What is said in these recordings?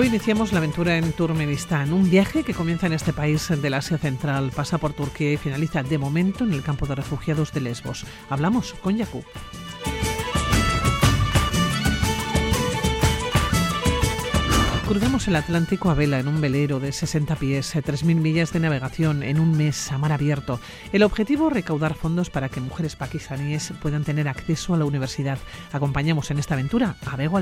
Hoy iniciamos la aventura en Turkmenistán, un viaje que comienza en este país del Asia Central, pasa por Turquía y finaliza de momento en el campo de refugiados de Lesbos. Hablamos con Yakub. Cruzamos el Atlántico a vela en un velero de 60 pies, 3.000 millas de navegación en un mes a mar abierto. El objetivo, recaudar fondos para que mujeres pakistaníes puedan tener acceso a la universidad. Acompañamos en esta aventura a Bego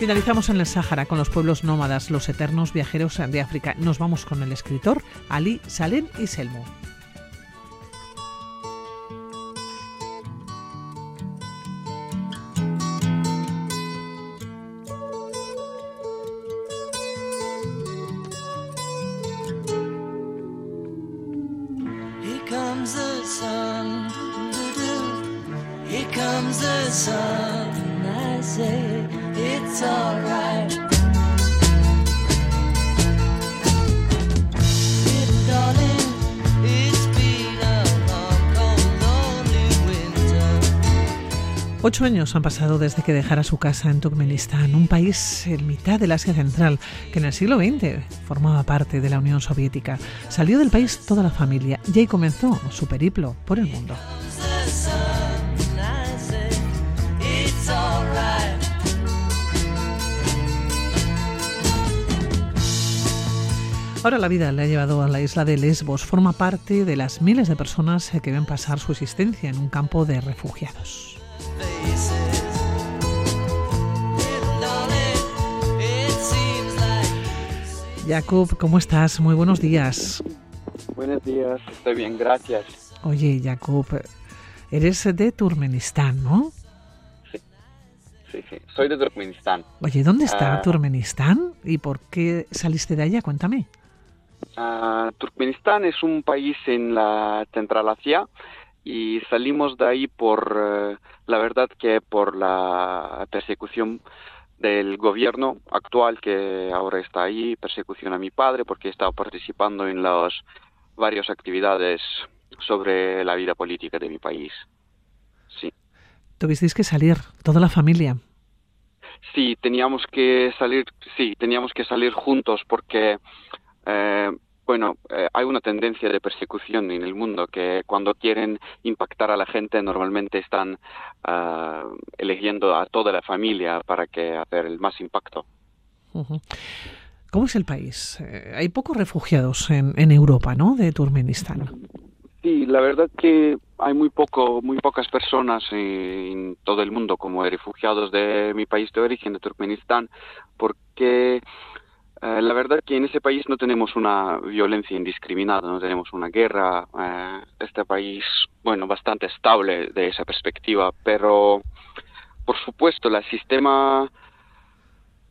Finalizamos en el Sáhara con los pueblos nómadas, los eternos viajeros de África. Nos vamos con el escritor Ali Salem y Selmo. Ocho años han pasado desde que dejara su casa en Turkmenistán, un país en mitad del Asia Central que en el siglo XX formaba parte de la Unión Soviética. Salió del país toda la familia y ahí comenzó su periplo por el mundo. Ahora la vida le ha llevado a la isla de Lesbos. Forma parte de las miles de personas que ven pasar su existencia en un campo de refugiados. Jacob, ¿cómo estás? Muy buenos días. Buenos días, estoy bien, gracias. Oye, Jacob, eres de Turkmenistán, ¿no? Sí, sí, sí, soy de Turkmenistán. Oye, ¿dónde está ah. Turkmenistán y por qué saliste de allá? Cuéntame. Uh, Turkmenistán es un país en la Central Asia y salimos de ahí por, eh, la verdad que por la persecución del gobierno actual que ahora está ahí, persecución a mi padre porque he estado participando en las varias actividades sobre la vida política de mi país. Sí. Tuvisteis que salir, toda la familia. Sí, teníamos que salir, sí, teníamos que salir juntos porque eh, bueno, eh, hay una tendencia de persecución en el mundo que cuando quieren impactar a la gente normalmente están ah, eligiendo a toda la familia para que hacer el más impacto. ¿Cómo es el país? Eh, hay pocos refugiados en, en Europa, ¿no? De Turkmenistán. Sí, la verdad que hay muy poco, muy pocas personas en todo el mundo como refugiados de mi país de origen, de Turkmenistán, porque eh, la verdad que en ese país no tenemos una violencia indiscriminada, no tenemos una guerra. Eh, este país, bueno, bastante estable de esa perspectiva, pero por supuesto el sistema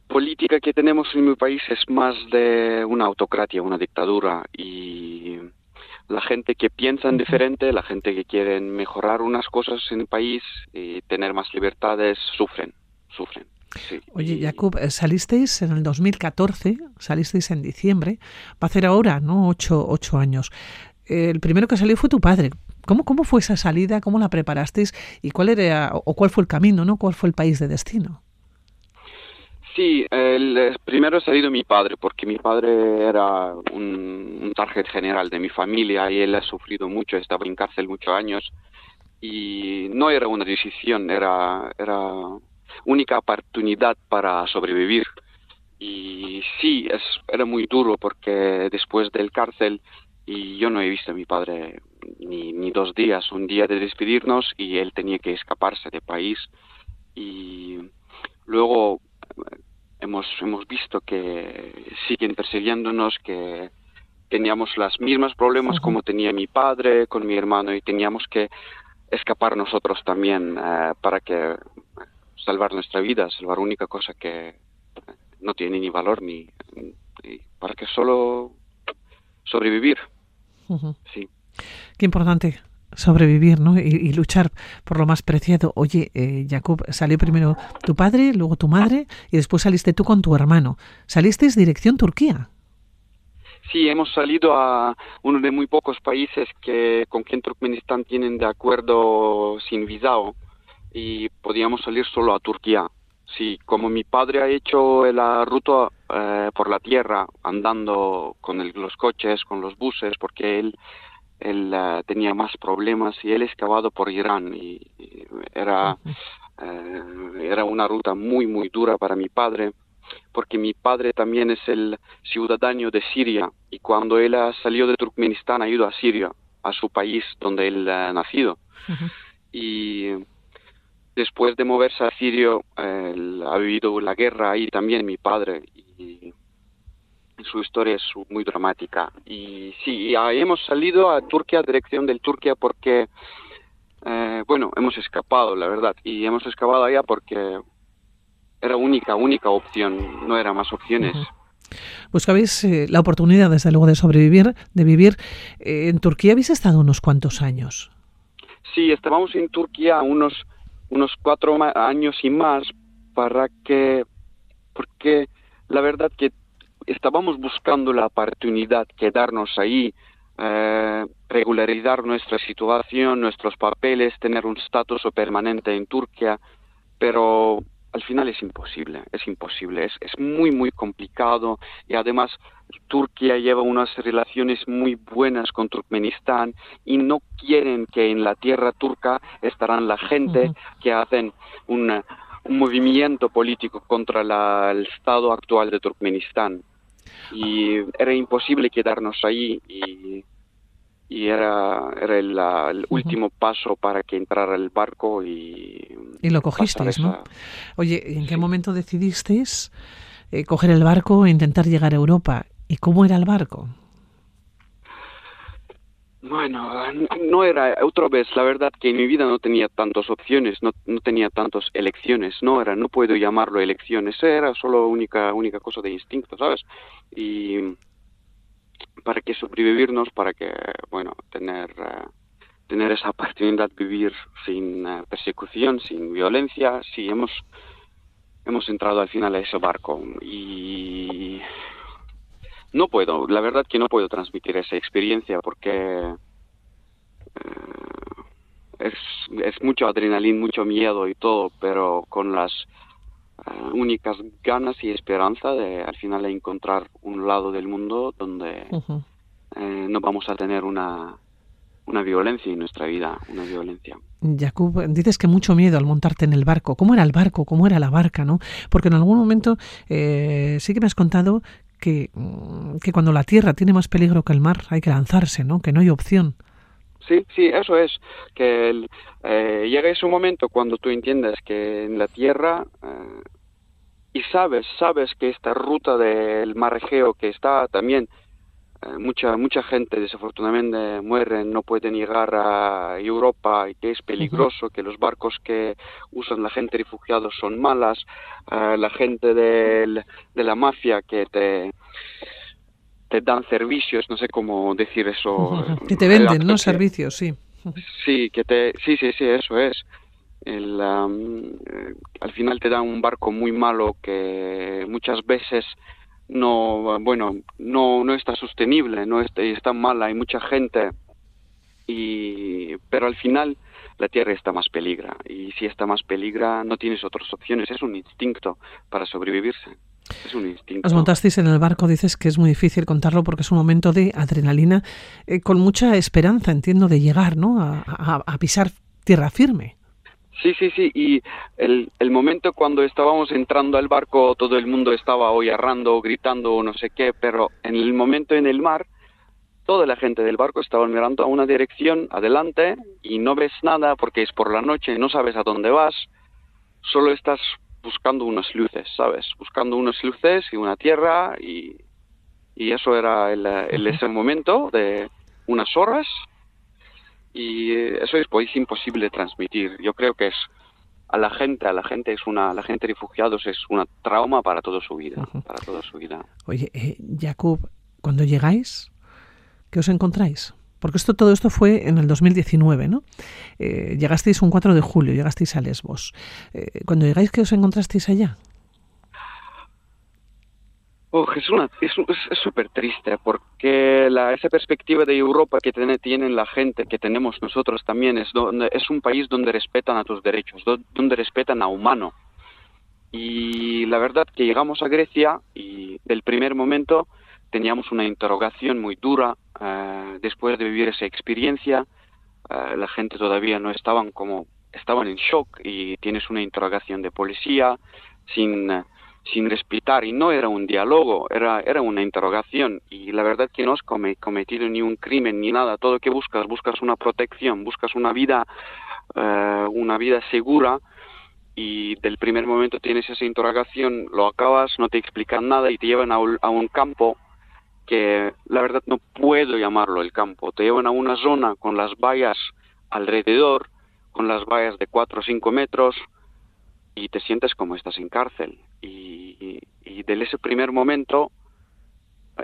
política que tenemos en mi país es más de una autocracia, una dictadura y la gente que piensa en diferente, la gente que quiere mejorar unas cosas en el país y tener más libertades, sufren, sufren. Oye, Jacob, eh, salisteis en el 2014, salisteis en diciembre, va a hacer ahora, ¿no? Ocho, ocho años. El primero que salió fue tu padre. ¿Cómo, ¿Cómo fue esa salida? ¿Cómo la preparasteis? ¿Y cuál era, o cuál fue el camino, ¿no? ¿Cuál fue el país de destino? Sí, el, primero ha salido mi padre, porque mi padre era un, un target general de mi familia y él ha sufrido mucho, estaba en cárcel muchos años y no era una decisión, era, era única oportunidad para sobrevivir. Y sí, es, era muy duro porque después del cárcel y yo no he visto a mi padre ni, ni dos días, un día de despedirnos y él tenía que escaparse del país. Y luego eh, hemos, hemos visto que siguen persiguiéndonos, que teníamos los mismos problemas como tenía mi padre con mi hermano y teníamos que escapar nosotros también eh, para que salvar nuestra vida, salvar única cosa que no tiene ni valor ni, para que solo sobrevivir. Sí. Qué importante sobrevivir ¿no? Y, luchar por lo más preciado. Oye, eh, Jacob, salió primero tu padre, luego tu madre y después saliste tú con tu hermano. ¿Salisteis dirección Turquía? Sí, hemos salido a uno de muy pocos países que con quien Turkmenistán tienen de acuerdo sin visado y podíamos salir solo a Turquía. Sí, como mi padre ha hecho la ruta eh, por la tierra, andando con los coches, con los buses, porque él, él eh, tenía más problemas y él excavado por Irán y, era, eh, era una ruta muy, muy dura para mi padre, porque mi padre también es el ciudadano de Siria y cuando él salió de Turkmenistán ha ido a Siria, a su país donde él ha nacido. Y después de moverse a Sirio, ha vivido la guerra ahí también mi padre y su historia es muy dramática. Y sí, hemos salido a Turquía, dirección del Turquía, porque, eh, bueno, hemos escapado, la verdad, y hemos escapado allá porque era única, única opción, no era más opciones. Buscabais eh, la oportunidad, desde luego, de sobrevivir, de vivir. Eh, en Turquía habéis estado unos cuantos años. Sí, estábamos en Turquía unos unos cuatro años y más para que, porque la verdad que estábamos buscando la oportunidad quedarnos ahí, eh, regularizar nuestra situación, nuestros papeles, tener un estatus permanente en Turquía, pero al final es imposible, es imposible, es, es muy, muy complicado y además Turquía lleva unas relaciones muy buenas con Turkmenistán y no quieren que en la tierra turca estarán la gente que hacen un movimiento político contra el estado actual de Turkmenistán. Y era imposible quedarnos ahí y, era, era el, último paso para que entrara el barco y... Y lo cogisteis, ¿no? Oye, ¿en qué momento decidisteis eh, coger el barco e intentar llegar a Europa? ¿Y cómo era el barco? Bueno, no era otra vez, la verdad que en mi vida no tenía tantas opciones, no, no tenía tantas elecciones, no era, no puedo llamarlo elecciones, era solo única única cosa de instinto, ¿sabes? Y para que sobrevivirnos, para que, bueno, tener eh, tener esa oportunidad de vivir sin eh, persecución, sin violencia, sí hemos hemos entrado al final a ese barco y no puedo, la verdad que no puedo transmitir esa experiencia porque eh, es, es mucho adrenalina, mucho miedo y todo, pero con las eh, únicas ganas y esperanza de al final encontrar un lado del mundo donde eh, no vamos a tener una, una violencia en nuestra vida, una violencia. Jakub, dices que mucho miedo al montarte en el barco. ¿Cómo era el barco? ¿Cómo era la barca? ¿no? Porque en algún momento sí que me has contado que, mm, que cuando la tierra tiene más peligro que el mar hay que lanzarse, ¿no? Que no hay opción. Sí, sí, eso es, que eh, llega ese momento cuando tú entiendes que en la tierra eh, y sabes, sabes que esta ruta del mar Egeo que está también eh, mucha mucha gente desafortunadamente muere, no pueden llegar a Europa y que es peligroso, que los barcos que usan la gente refugiados son malas, eh, la gente de la mafia que te te dan servicios, no sé cómo decir eso. Que te venden, ¿no? Servicios, sí. Sí, que te, sí, sí, sí, eso es. El, eh, al final te dan un barco muy malo que muchas veces no, bueno, no, no está sostenible, no está, está mala, hay mucha gente, y, pero al final la tierra está más peligra, y si está más peligra no tienes otras opciones, es un instinto para sobrevivirse. Es un instinto. Os montasteis en el barco, dices que es muy difícil contarlo porque es un momento de adrenalina, eh, con mucha esperanza, entiendo, de llegar ¿no? a pisar tierra firme. Sí, sí, sí, y el, el momento cuando estábamos entrando al barco, todo el mundo estaba arrando, gritando no sé qué, pero en el momento en el mar, toda la gente del barco estaba mirando a una dirección adelante y no ves nada porque es por la noche, no sabes a dónde vas, solo estás buscando unas luces, ¿sabes? Buscando unas luces y una tierra y, y eso era el, el, ese momento de unas horas y eso es pues imposible transmitir. Yo creo que es a la gente, a la gente es una, la gente refugiados es una trauma para toda su vida, para toda su vida. Oye, eh, Jacob, cuando llegáis, ¿qué os encontráis? Porque esto, todo esto fue en el 2019, ¿no? Eh, llegasteis un 4 de julio, llegasteis a Lesbos. Eh, cuando llegáis, ¿qué os encontrasteis allá? Oh, es es súper triste porque esa perspectiva de Europa que tiene, tienen la gente, que tenemos nosotros también, es un país donde respetan a tus derechos, donde respetan a humano. Y la verdad que llegamos a Grecia y del primer momento teníamos una interrogación muy dura eh, después de vivir esa experiencia. Eh, la gente todavía no estaban como estaban en shock y tienes una interrogación de policía sin sin respetar y no era un diálogo, era, era una interrogación y la verdad que no has cometido ni un crimen ni nada, todo lo que buscas, buscas una protección, buscas una vida, eh, una vida segura y del primer momento tienes esa interrogación, lo acabas, no te explican nada y te llevan a un, campo que la verdad no puedo llamarlo el campo, te llevan a una zona con las vallas alrededor, con las vallas de 4 o 5 metros, y te sientes como estás en cárcel. Y, y, desde ese primer momento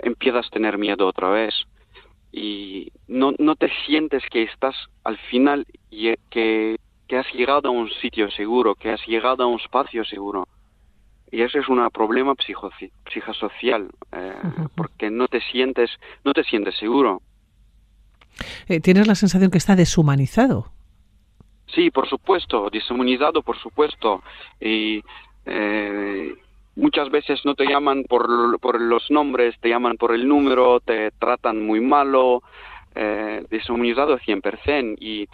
empiezas a tener miedo otra vez. Y no, no te sientes que estás al final y que, que has llegado a un sitio seguro, que has llegado a un espacio seguro. Y ese es un problema psicosocial, eh, porque no te sientes, no te sientes seguro. Eh, ¿Tienes la sensación que está deshumanizado? Sí, por supuesto, deshumanizado, por supuesto. Y eh, muchas veces no te llaman por, por, los nombres, te llaman por el número, te tratan muy malo, eh, deshumanizado 100%. Y,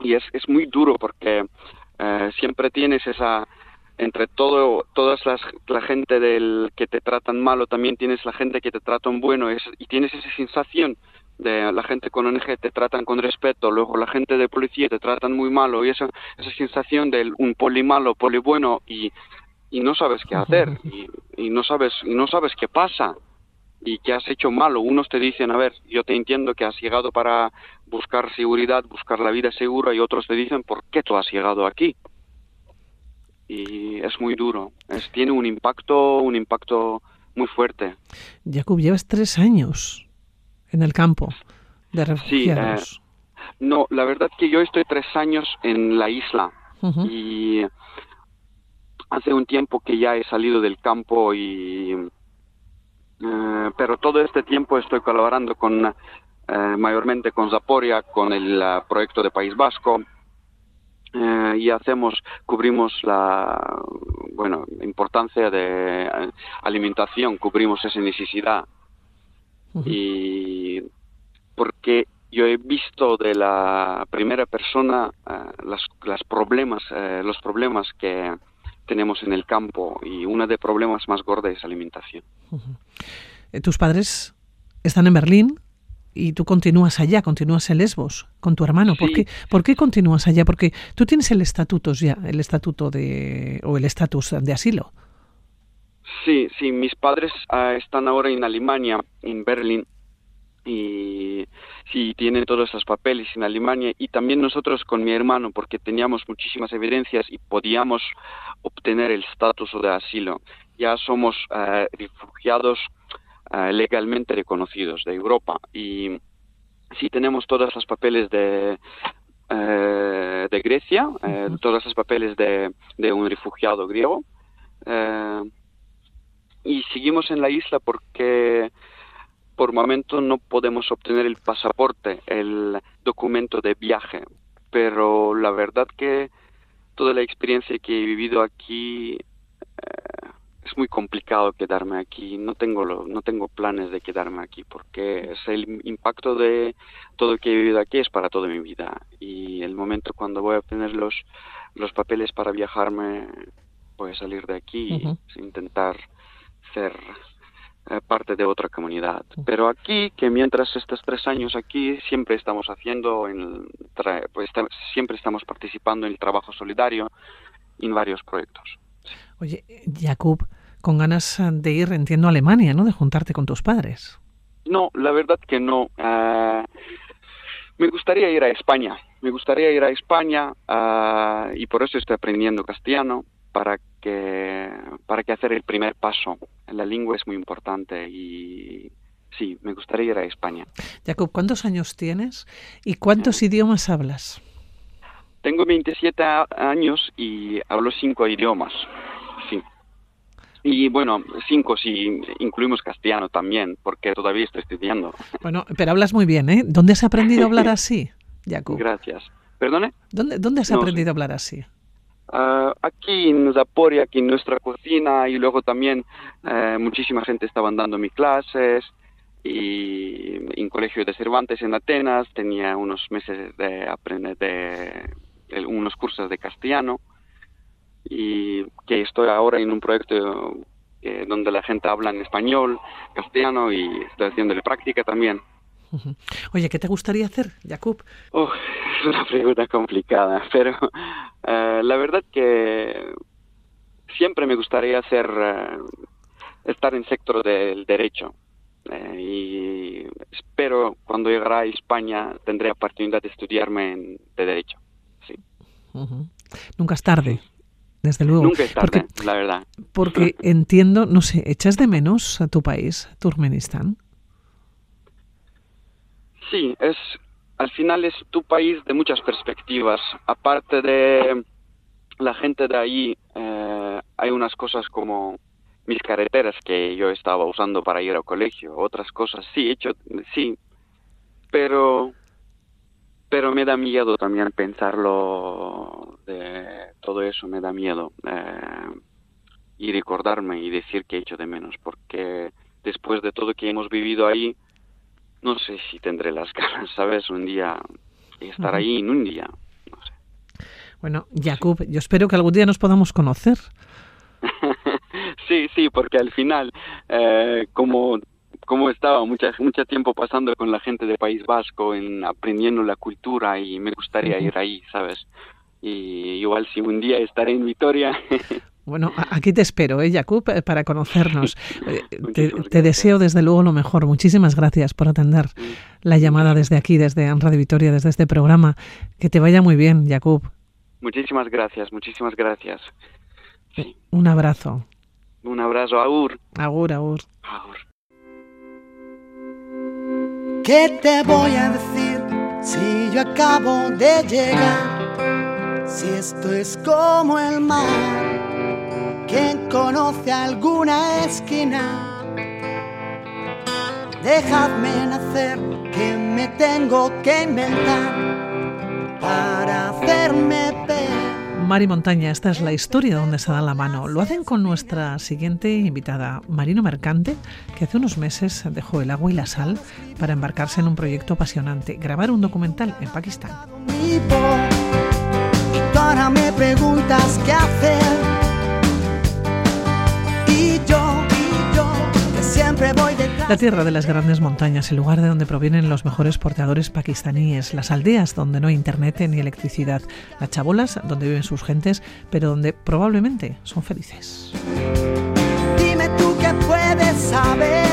y es, es muy duro porque eh, siempre tienes esa entre todo todas las la gente del que te tratan malo también tienes la gente que te tratan bueno y tienes esa sensación de la gente con ONG te tratan con respeto, luego la gente de policía te tratan muy malo y esa, esa sensación de un poli malo, poli bueno y, y no sabes qué hacer y, y, no sabes y no sabes qué pasa y que has hecho malo. Unos te dicen, a ver, yo te entiendo que has llegado para buscar seguridad, buscar la vida segura y otros te dicen, ¿por qué tú has llegado aquí? Y es muy duro, es, tiene un impacto, un impacto muy fuerte. Jacob, llevas tres años en el campo de refugiados? Sí, eh, no, la verdad que yo estoy tres años en la isla y hace un tiempo que ya he salido del campo y eh, pero todo este tiempo estoy colaborando con eh, mayormente con Zaporia, con el proyecto de País Vasco y hacemos cubrimos la bueno importancia de alimentación cubrimos esa necesidad y porque yo he visto de la primera persona uh, las, las problemas, uh, los problemas que tenemos en el campo y uno de los problemas más gordos es alimentación. Uh -huh. Tus padres están en Berlín y tú continúas allá, continúas en Lesbos con tu hermano. ¿Por, qué, ¿Por qué continúas allá? Porque tú tienes el estatuto ya, el estatuto de o el estatus de asilo. Sí, sí, mis padres uh, están ahora en Alemania, en Berlín, y sí, tienen todos esos papeles en Alemania y también nosotros con mi hermano, porque teníamos muchísimas evidencias y podíamos obtener el estatus de asilo. Ya somos uh, refugiados uh, legalmente reconocidos de Europa. Y sí tenemos todos los papeles de, de Grecia, uh -huh. todos los papeles de, de un refugiado griego. Y seguimos en la isla porque por momento no podemos obtener el pasaporte, el documento de viaje, pero la verdad que toda la experiencia que he vivido aquí eh, es muy complicado quedarme aquí. No tengo lo, no tengo planes de quedarme aquí porque es el impacto de todo lo que he vivido aquí es para toda mi vida y el momento cuando voy a obtener los los papeles para viajarme voy a salir de aquí uh -huh. e intentar ser eh, parte de otra comunidad. Pero aquí, que mientras estos tres años aquí, siempre estamos haciendo, en, pues siempre estamos participando en el trabajo solidario en varios proyectos. Oye, Jacob, con ganas de ir, entiendo, a Alemania, ¿no? De juntarte con tus padres. No, la verdad que no. Uh, me gustaría ir a España. Me gustaría ir a España uh, y por eso estoy aprendiendo castellano para que para que hacer el primer paso. La lengua es muy importante y sí, me gustaría ir a España. Jacob, ¿cuántos años tienes y cuántos idiomas hablas? Tengo 27 años y hablo cinco idiomas. Y bueno, cinco si incluimos castellano también, porque todavía estoy estudiando. Bueno, pero hablas muy bien, ¿eh? ¿Dónde has aprendido a hablar así, Jacob? Gracias. ¿Perdone? ¿Dónde, dónde has aprendido a hablar así? Uh, aquí en Zaporia, aquí en nuestra cocina, y luego también uh, muchísima gente estaban dando mis clases, y en colegio de Cervantes en Atenas tenía unos meses de aprender de, de unos cursos de castellano y que estoy ahora en un proyecto eh, donde la gente habla en español, castellano y estoy haciéndole práctica también. Oye, ¿qué te gustaría hacer, Jacob? Oh, es una pregunta complicada, pero uh, la verdad que siempre me gustaría hacer, uh, estar en el sector del derecho. Eh, y espero cuando llegará a España tendré oportunidad de estudiarme en, de derecho. Sí. Uh -huh. Nunca es tarde desde luego. Nunca es tarde, porque, la verdad. Porque entiendo, no sé, ¿echas de menos a tu país, Turkmenistán? Sí, es, al final es tu país de muchas perspectivas. Aparte de la gente de ahí, eh, hay unas cosas como mis carreteras que yo estaba usando para ir al colegio, otras cosas, sí, hecho, sí, pero pero me da miedo también pensarlo de todo eso, me da miedo eh, y recordarme y decir que he hecho de menos, porque después de todo que hemos vivido ahí, no sé si tendré las ganas, ¿sabes? Un día, estar ahí en un día, no sé. Bueno, Jacob, sí. yo espero que algún día nos podamos conocer. sí, sí, porque al final, eh, como como estaba mucho, mucho tiempo pasando con la gente de País Vasco, en aprendiendo la cultura y me gustaría ir ahí, ¿sabes? Y igual si un día estaré en Vitoria. Bueno, aquí te espero, ¿eh, Jacob, para conocernos. te, te, deseo desde luego lo mejor. Muchísimas gracias por atender la llamada desde aquí, desde Radio Vitoria, desde este programa. Que te vaya muy bien, Jacob. Muchísimas gracias, muchísimas gracias. Sí. Un abrazo. Un abrazo, Agur. Agur, Agur. Agur. ¿Qué te voy a decir si yo acabo de llegar? Si esto es como el mar, ¿quién conoce alguna esquina? Dejadme nacer, que me tengo que inventar para hacerme ver. Mari Montaña, esta es la historia donde se dan la mano. Lo hacen con nuestra siguiente invitada, Marino Mercante, que hace unos meses dejó el agua y la sal para embarcarse en un proyecto apasionante, grabar un documental en Pakistán. Y. Y y siempre voy. La tierra de las grandes montañas, el lugar de donde provienen los mejores porteadores pakistaníes, las aldeas donde no hay internet ni electricidad, las chabolas donde viven sus gentes, pero donde probablemente son felices. Dime tú qué puedes saber.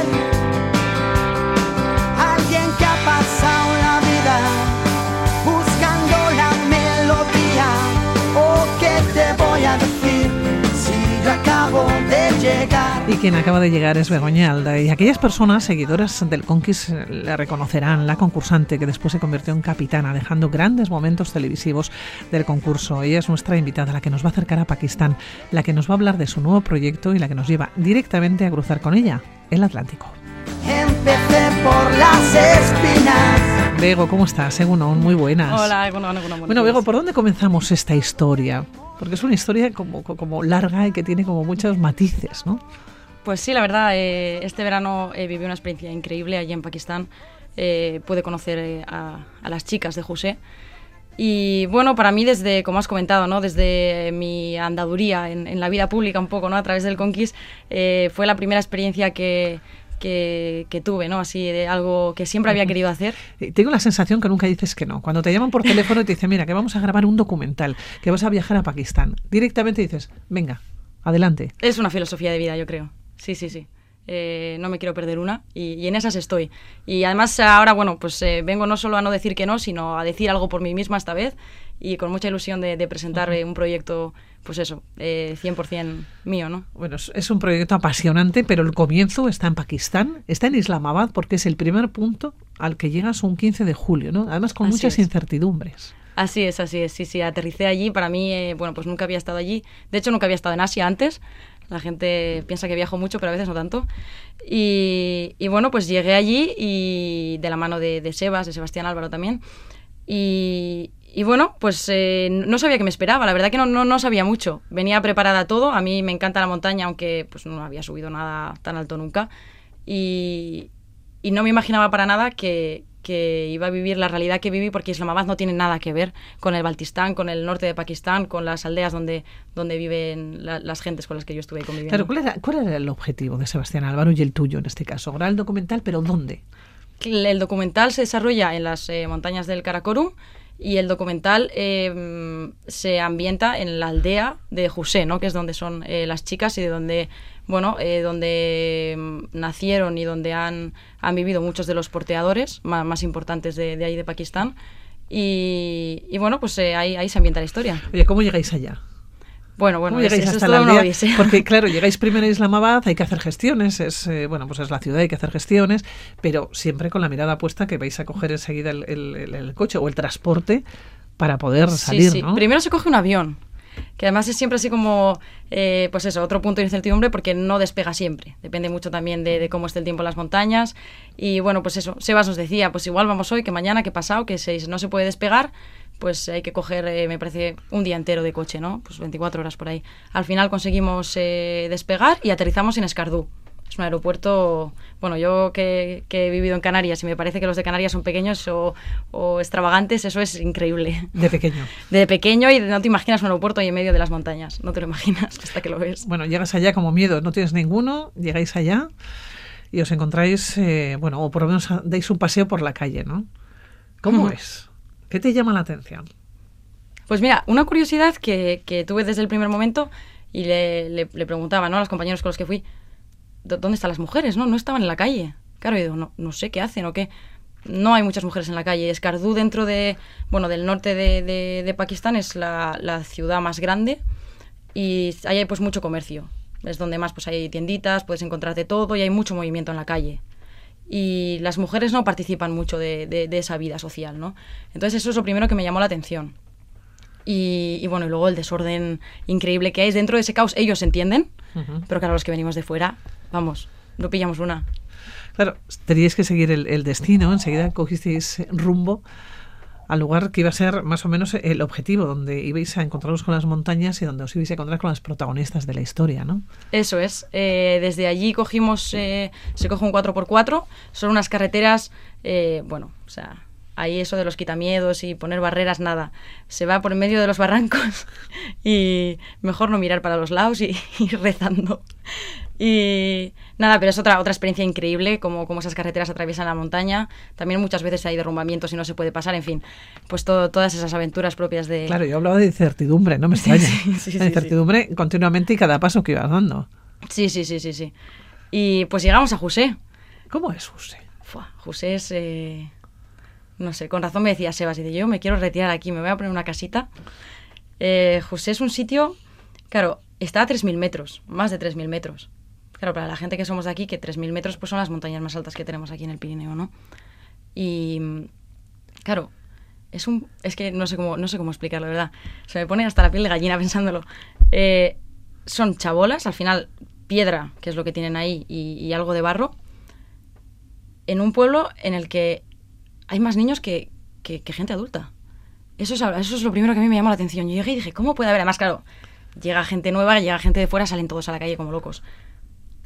Quien acaba de llegar es Begoña Alda. Y aquellas personas seguidoras del Conquist la reconocerán, la concursante que después se convirtió en capitana, dejando grandes momentos televisivos del concurso. Ella es nuestra invitada, la que nos va a acercar a Pakistán, la que nos va a hablar de su nuevo proyecto y la que nos lleva directamente a cruzar con ella el Atlántico. Empecé por las espinas. Bego, ¿cómo estás? Según muy buenas. Hola, bueno, bueno, bueno Bego, ¿por dónde comenzamos esta historia? Porque es una historia como, como larga y que tiene como muchos matices, ¿no? Pues sí, la verdad, eh, este verano eh, viví una experiencia increíble allí en Pakistán. Eh, pude conocer a, a, las chicas de José. Y bueno, para mí desde, como has comentado, ¿no? desde mi andaduría en, en la vida pública un poco, ¿no? a través del Conquist, fue la primera experiencia que, que, que, tuve, ¿no? Así de algo que siempre había querido hacer. Tengo la sensación que nunca dices que no. Cuando te llaman por teléfono y te dicen, mira, que vamos a grabar un documental, que vas a viajar a Pakistán, directamente dices, venga, adelante. Es una filosofía de vida, yo creo. Sí, sí, sí. Eh, no me quiero perder una y, y, en esas estoy. Y además ahora, bueno, pues eh, vengo no solo a no decir que no, sino a decir algo por mí misma esta vez y con mucha ilusión de, de presentar uh -huh. un proyecto, pues eso, eh, 100% mío, ¿no? Bueno, es un proyecto apasionante, pero el comienzo está en Pakistán, está en Islamabad, porque es el primer punto al que llegas un 15 de julio, ¿no? Además con Así muchas es. incertidumbres. Así es, así es, sí, sí, aterricé allí, para mí, eh, bueno, pues nunca había estado allí, de hecho nunca había estado en Asia antes, La gente piensa que viajo mucho, pero a veces no tanto. Y, bueno, pues llegué allí y de la mano de, de Sebas, de Sebastián Álvaro también. Y, bueno, pues eh, no sabía qué me esperaba, la verdad que no, no, sabía mucho. Venía preparada todo, a mí me encanta la montaña, aunque pues no había subido nada tan alto nunca. Y no me imaginaba para nada que, que iba a vivir la realidad que viví porque Islamabad no tiene nada que ver con el Baltistán, con el norte de Pakistán, con las aldeas donde, donde viven las gentes con las que yo estuve conviviendo. Claro, ¿cuál era, ¿cuál era el objetivo de Sebastián Álvaro y el tuyo en este caso? Ahora el documental, pero ¿dónde? El documental se desarrolla en las eh, montañas del Karakorum y el documental eh, se ambienta en la aldea de José, ¿no? que es donde son eh, las chicas y de donde bueno, eh, donde mm, nacieron y donde han, han, vivido muchos de los porteadores más, importantes de, ahí de Pakistán. Y, bueno, pues eh, ahí, ahí se ambienta la historia. Oye, ¿cómo llegáis allá? Bueno, bueno, llegáis hasta la aldea? Porque claro, llegáis primero a Islamabad, hay que hacer gestiones, es eh, bueno, pues es la ciudad, hay que hacer gestiones, pero siempre con la mirada puesta que vais a coger enseguida el, el, coche o el transporte para poder salir, sí, sí. Primero se coge un avión que además es siempre así como, eh, pues eso, otro punto de incertidumbre porque no despega siempre. Depende mucho también de, cómo esté el tiempo en las montañas. Y bueno, pues eso, Sebas nos decía, pues igual vamos hoy, que mañana, que pasado, que si no se puede despegar, pues hay que coger, eh, me parece, un día entero de coche, ¿no? Pues 24 horas por ahí. Al final conseguimos eh, despegar y aterrizamos en Escardú. Es un aeropuerto, bueno, yo que, he vivido en Canarias y me parece que los de Canarias son pequeños o, extravagantes, eso es increíble. De pequeño. De pequeño y no te imaginas un aeropuerto ahí en medio de las montañas, no te lo imaginas hasta que lo ves. Bueno, llegas allá como miedo, no tienes ninguno, llegáis allá y os encontráis, eh, bueno, o por lo menos dais un paseo por la calle, ¿no? ¿Cómo es? ¿Qué te llama la atención? Pues mira, una curiosidad que, tuve desde el primer momento y le, le, preguntaba ¿no? a los compañeros con los que fui, ¿dónde están las mujeres? No, no estaban en la calle. Claro, yo digo, no, no sé qué hacen o qué. No hay muchas mujeres en la calle. Escardú, dentro de, bueno, del norte de, de, Pakistán, es la, la, ciudad más grande y ahí hay pues mucho comercio. Es donde más pues hay tienditas, puedes encontrarte todo y hay mucho movimiento en la calle. Y las mujeres no participan mucho de, de, esa vida social, ¿no? Entonces eso es lo primero que me llamó la atención. Y, bueno, y luego el desorden increíble que hay dentro de ese caos. Ellos entienden, pero claro, los que venimos de fuera vamos, no pillamos una. Claro, teníais que seguir el, destino, enseguida cogisteis rumbo al lugar que iba a ser más o menos el objetivo, donde ibais a encontraros con las montañas y donde os ibais a encontrar con las protagonistas de la historia, ¿no? Eso es. Eh, desde allí cogimos, eh, se coge un 4x4, son unas carreteras, eh, bueno, o sea, ahí eso de los quitamiedos y poner barreras, nada. Se va por en medio de los barrancos y mejor no mirar para los lados y ir rezando. Y nada, pero es otra, otra experiencia increíble, como, como esas carreteras atraviesan la montaña. También muchas veces hay derrumbamientos y no se puede pasar, en fin, pues todo, todas esas aventuras propias de... Claro, yo hablaba de incertidumbre, no me extraña. Sí, incertidumbre continuamente y cada paso que ibas dando. Sí, sí, sí, sí, sí. Y pues llegamos a José. ¿Cómo es José? José es... Eh, no sé, con razón me decía Sebas, y de yo me quiero retirar aquí, me voy a poner una casita. Eh, José es un sitio, claro, está a 3.000 metros, más de 3.000 metros. Claro, para la gente que somos de aquí, que 3.000 metros pues son las montañas más altas que tenemos aquí en el Pirineo, ¿no? Y claro, es un es que no sé cómo no sé cómo explicarlo, ¿verdad? Se me pone hasta la piel de gallina pensándolo. Eh, son chabolas, al final piedra, que es lo que tienen ahí, y, algo de barro, en un pueblo en el que hay más niños que, que, gente adulta. Eso es, eso es lo primero que a mí me llamó la atención. Yo llegué y dije, ¿cómo puede haber? Además, claro, llega gente nueva, llega gente de fuera, salen todos a la calle como locos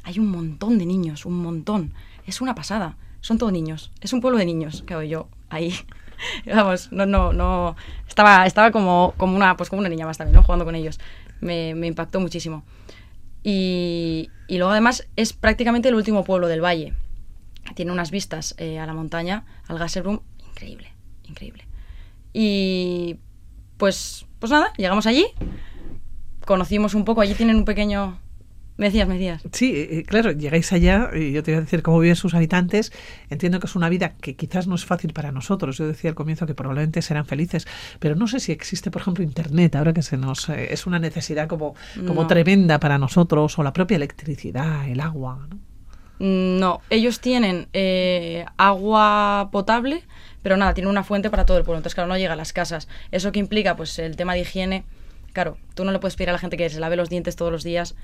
hay un montón de niños, un montón. Es una pasada. Son todos niños. Es un pueblo de niños. Claro, yo ahí. Vamos, no, no, no. Estaba, estaba como, como, una, pues como una niña más también, ¿no? Jugando con ellos. Me, impactó muchísimo. Y, y, luego además es prácticamente el último pueblo del valle. Tiene unas vistas eh, a la montaña, al Gasserbrum, increíble, increíble. Y pues, pues nada, llegamos allí, conocimos un poco, allí tienen un pequeño me decías, me decías. Sí, eh, eh, claro, llegáis allá y yo te voy a decir cómo viven sus habitantes. Entiendo que es una vida que quizás no es fácil para nosotros. Yo decía al comienzo que probablemente serán felices, pero no sé si existe, por ejemplo, Internet, ahora que se nos eh, es una necesidad como, como tremenda para nosotros, o la propia electricidad, el agua. No, mm, no ellos tienen agua potable, pero nada, tienen una fuente para todo el pueblo. Entonces, claro, no llega a las casas. ¿Eso que implica? Pues el tema de higiene. Claro, tú no le puedes pedir a la gente que se lave los dientes todos los días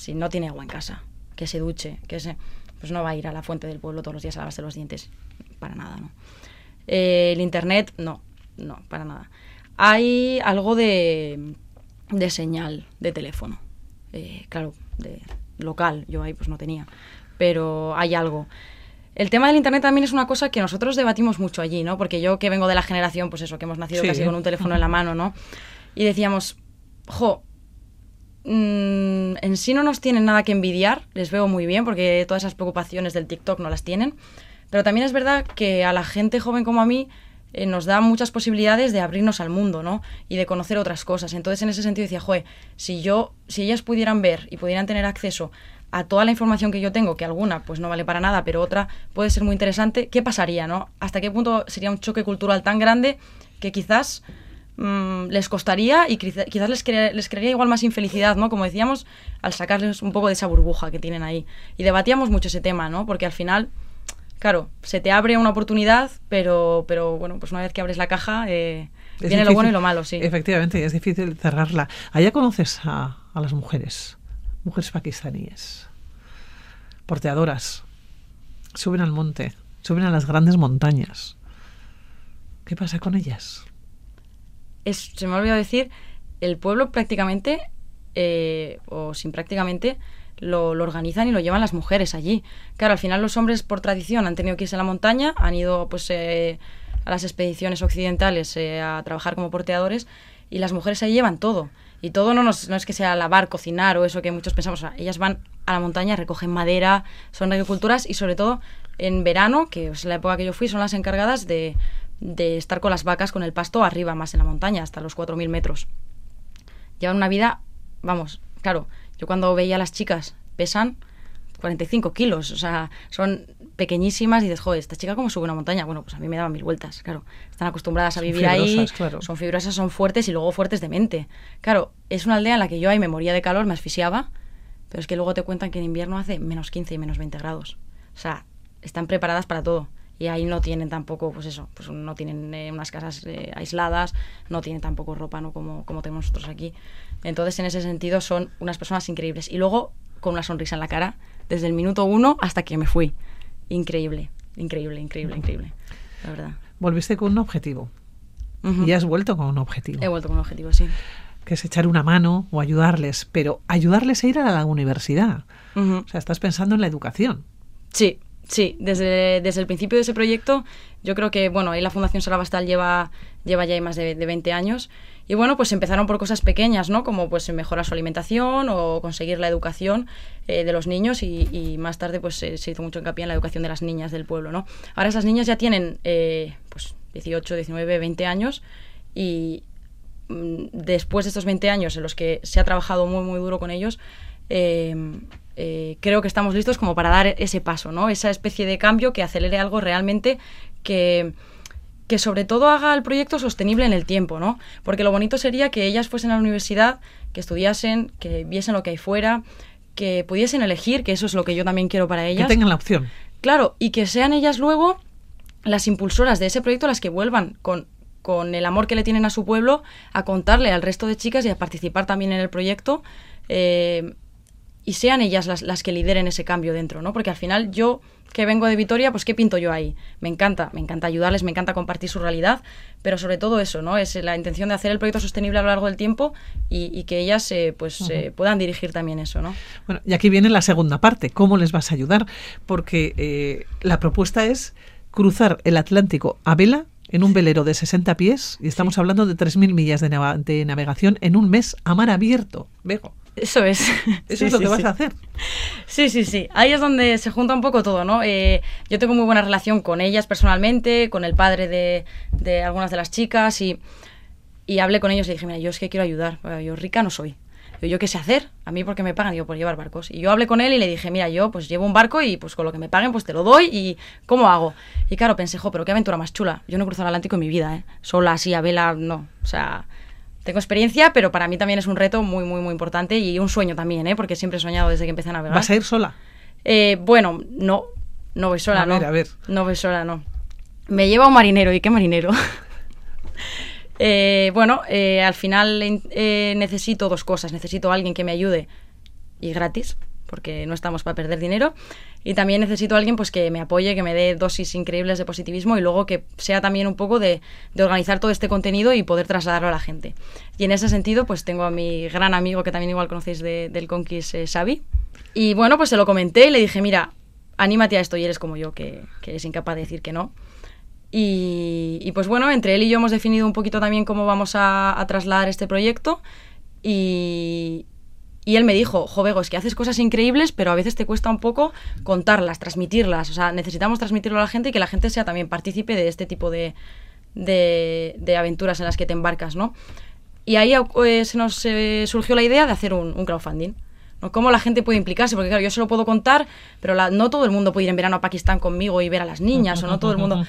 si no tiene agua en casa, que se duche, que se, pues no va a ir a la fuente del pueblo todos los días a lavarse los dientes, para nada, ¿no? Eh, el internet, no, no, para nada. Hay algo de, de señal de teléfono, eh, claro, de local, yo ahí pues no tenía, pero hay algo. El tema del internet también es una cosa que nosotros debatimos mucho allí, ¿no? Porque yo que vengo de la generación, pues eso, que hemos nacido Sí. casi con un teléfono en la mano, ¿no? Y decíamos, jo, mm, en sí no nos tienen nada que envidiar, les veo muy bien, porque todas esas preocupaciones del TikTok no las tienen. Pero también es verdad que a la gente joven como a mí eh, nos da muchas posibilidades de abrirnos al mundo, ¿no? Y de conocer otras cosas. Entonces, en ese sentido decía, joder, si yo, si ellas pudieran ver y pudieran tener acceso a toda la información que yo tengo, que alguna pues no vale para nada, pero otra puede ser muy interesante, ¿qué pasaría, no? ¿Hasta qué punto sería un choque cultural tan grande que quizás mm, les costaría y quizás les, crea- les crearía igual más infelicidad, ¿no? Como decíamos, al sacarles un poco de esa burbuja que tienen ahí. Y debatíamos mucho ese tema, ¿no? Porque al final, claro, se te abre una oportunidad, pero, pero bueno, pues una vez que abres la caja, eh, viene lo bueno y lo malo, sí. Efectivamente, es difícil cerrarla. Allá conoces a, a las mujeres, mujeres pakistaníes, porteadoras, suben al monte, suben a las grandes montañas. ¿Qué pasa con ellas? Se me ha decir, el pueblo prácticamente, eh, o sin prácticamente, lo, organizan y lo llevan las mujeres allí. Claro, al final los hombres por tradición han tenido que irse a la montaña, han ido pues eh, a las expediciones occidentales eh, a trabajar como porteadores y las mujeres ahí llevan todo. Y todo no, no es que sea lavar, cocinar o eso que muchos pensamos. ellas van a la montaña, recogen madera, son agriculturas y sobre todo en verano, que es la época que yo fui, son las encargadas de, de estar con las vacas con el pasto arriba, más en la montaña, hasta los 4.000 metros. Llevan una vida, vamos, claro, yo cuando veía a las chicas pesan 45 kilos, o sea, son pequeñísimas y dices, joder, esta chica cómo sube una montaña. Bueno, pues a mí me daban mil vueltas, claro. Están acostumbradas a Son vivir ahí, claro. son fibrosas, son fuertes y luego fuertes de mente. Claro, es una aldea en la que yo ahí me moría de calor, me asfixiaba, pero es que luego te cuentan que en invierno hace menos 15 y menos 20 grados. O sea, están preparadas para todo. Y ahí no tienen tampoco, pues eso, pues no tienen eh, unas casas eh, aisladas, no tienen tampoco ropa, ¿no? Como, como tenemos nosotros aquí. Entonces, en ese sentido, son unas personas increíbles. Y luego, con una sonrisa en la cara, desde el minuto uno hasta que me fui. Increíble, increíble, increíble, increíble. La verdad. Volviste con un objetivo Ujú. y has vuelto con un objetivo, He vuelto con un objetivo, sí. que es echar una mano o ayudarles, pero ayudarles a ir a la universidad. Ujú. O sea, estás pensando en la educación. Sí, sí, desde, desde el principio de ese proyecto, yo creo que, bueno, ahí la Fundación Sara Bastal lleva, lleva ya más de, de 20 años. Y bueno, pues empezaron por cosas pequeñas, ¿no? Como pues mejorar su alimentación o conseguir la educación eh, de los niños y, y más tarde pues eh, se hizo mucho hincapié en la educación de las niñas del pueblo, ¿no? Ahora esas niñas ya tienen eh, pues 18, 19, 20 años y mm, después de estos 20 años en los que se ha trabajado muy, muy duro con ellos, eh, eh, creo que estamos listos como para dar ese paso, ¿no? Esa especie de cambio que acelere algo realmente que, que sobre todo haga el proyecto sostenible en el tiempo, ¿no? Porque lo bonito sería que ellas fuesen a la universidad, que estudiasen, que viesen lo que hay fuera, que pudiesen elegir, que eso es lo que yo también quiero para Que ellas. tengan la opción. Claro, y que sean ellas luego las impulsoras de ese proyecto las que vuelvan con, con el amor que le tienen a su pueblo a contarle al resto de chicas y a participar también en el proyecto eh, y sean ellas las, las que lideren ese cambio dentro, ¿no? Porque al final yo que vengo de Vitoria, pues ¿qué pinto yo ahí? Me encanta, me encanta ayudarles, me encanta compartir su realidad, pero sobre todo eso, ¿no? Es la intención de hacer el proyecto sostenible a lo largo del tiempo y, y que ellas eh, pues eh, puedan dirigir también eso, ¿no? Bueno, y aquí viene la segunda parte, ¿cómo les vas a ayudar? Porque eh, la propuesta es cruzar el Atlántico a vela en un velero de 60 pies y estamos hablando de 3.000 millas de, de navegación en un mes a mar abierto. Vego, Eso es. eso Sí, es lo sí, que vas sí. a hacer. Sí, sí, sí. Ahí es donde se junta un poco todo, ¿no? Eh, yo tengo muy buena relación con ellas personalmente, con el padre de, de algunas de las chicas y, y hablé con ellos y dije, mira, yo es que quiero ayudar. Yo rica no soy. Yo, ¿yo qué sé hacer? A mí porque me pagan, digo, por llevar barcos. Y yo hablé con él y le dije, mira, yo pues llevo un barco y pues con lo que me paguen pues te lo doy y ¿cómo hago? Y claro, pensé, jo, pero qué aventura más chula. Yo no he cruzado el Atlántico en mi vida, ¿eh? Sola, así, a vela, no. O sea, tengo experiencia, pero para mí también es un reto muy, muy, muy importante y un sueño también, ¿eh? Porque siempre he soñado desde que empecé a navegar. ¿Vas a ir sola? Eh, bueno, no, no voy sola, A no. ver, a ver. No voy sola, no. Me lleva un marinero, ¿y qué marinero? Eh, bueno, eh, al final eh, necesito dos cosas. Necesito a alguien que me ayude y gratis, porque no estamos para perder dinero. Y también necesito a alguien pues, que me apoye, que me dé dosis increíbles de positivismo y luego que sea también un poco de, organizar todo este contenido y poder trasladarlo a la gente. Y en ese sentido, pues tengo a mi gran amigo que también igual conocéis del Conquist, eh, Xavi. Y bueno, pues se lo comenté y le dije, mira, anímate a esto y eres como yo, que, es incapaz de decir que no. Y, pues bueno, entre él y yo hemos definido un poquito también cómo vamos a, a trasladar este proyecto y, y él me dijo, Jovego, es que haces cosas increíbles, pero a veces te cuesta un poco contarlas, transmitirlas. O sea, necesitamos transmitirlo a la gente y que la gente sea también partícipe de este tipo de, de, aventuras en las que te embarcas, ¿no? Y ahí eh, se nos eh, surgió la idea de hacer un, crowdfunding. ¿no? ¿Cómo la gente puede implicarse? Porque claro, yo se lo puedo contar, pero no todo el mundo puede ir en verano a Pakistán conmigo y ver a las niñas, o no todo el mundo...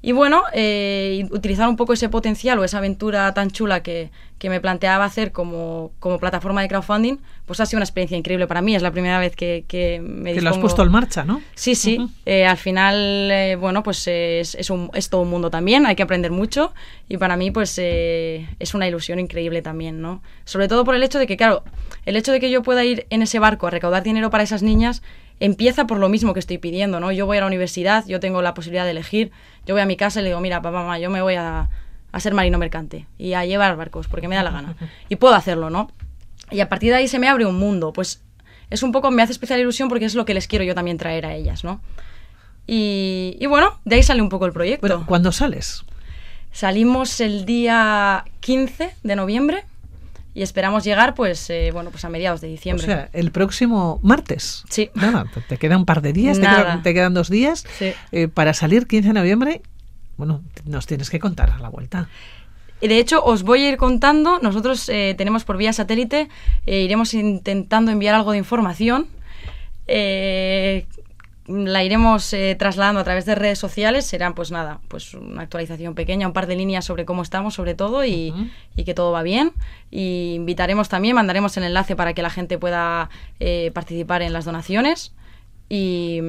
Y bueno, eh, utilizar un poco ese potencial o esa aventura tan chula que, que me planteaba hacer como, como, plataforma de crowdfunding, pues ha sido una experiencia increíble para mí. Es la primera vez que, que me Que lo has puesto en marcha, ¿no? Sí, sí. Eh, al final, eh, bueno, pues es, es, un, es, todo un mundo también, hay que aprender mucho y para mí pues es una ilusión increíble también, ¿no? Sobre todo por el hecho de que, claro, el hecho de que yo pueda ir en ese barco a recaudar dinero para esas niñas empieza por lo mismo que estoy pidiendo, ¿no? Yo voy a la universidad, yo tengo la posibilidad de elegir, yo voy a mi casa y le digo, mira, papá, mamá, yo me voy a, a ser marino mercante y a llevar barcos porque me da la gana. Y puedo hacerlo, ¿no? Y a partir de ahí se me abre un mundo, pues es un poco, me hace especial ilusión porque es lo que les quiero yo también traer a ellas, ¿no? Y, y bueno, de ahí sale un poco el proyecto. Bueno, ¿cuándo sales? Salimos el día 15 de noviembre y esperamos llegar pues eh, bueno pues a mediados de diciembre. O sea, el próximo martes. Sí. Nada, te queda un par de días, te, quedan dos días eh, para salir 15 de noviembre. Bueno, nos tienes que contar a la vuelta. De hecho, os voy a ir contando. Nosotros eh, tenemos por vía satélite, iremos intentando enviar algo de información la iremos eh, trasladando a través de redes sociales. Serán, pues nada, pues una actualización pequeña, un par de líneas sobre cómo estamos, sobre todo, y, que todo va bien. Y invitaremos también, mandaremos el enlace para que la gente pueda eh, participar en las donaciones. Y,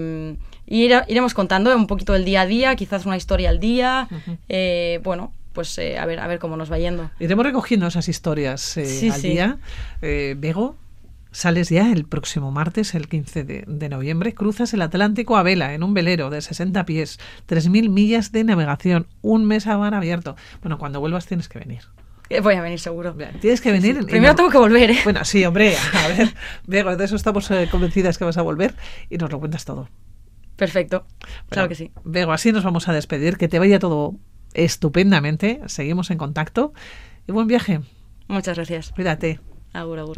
iremos contando un poquito el día a día, quizás una historia al día. Eh, bueno, pues a ver a ver cómo nos va yendo. Iremos recogiendo esas historias al día. Bego, Sales ya el próximo martes, el 15 de, noviembre, cruzas el Atlántico a vela en un velero de 60 pies, 3.000 millas de navegación, un mes a mar abierto. Bueno, cuando vuelvas tienes que venir. Eh, voy a venir seguro. Tienes que venir. Primero tengo que volver. ¿eh? Bueno, sí, hombre, a ver, Diego, de eso estamos eh, convencidas que vas a volver y nos lo cuentas todo. Perfecto, claro que sí. Vego, así nos vamos a despedir, que te vaya todo estupendamente, seguimos en contacto y buen viaje. Muchas gracias. Cuídate. Agur, agur,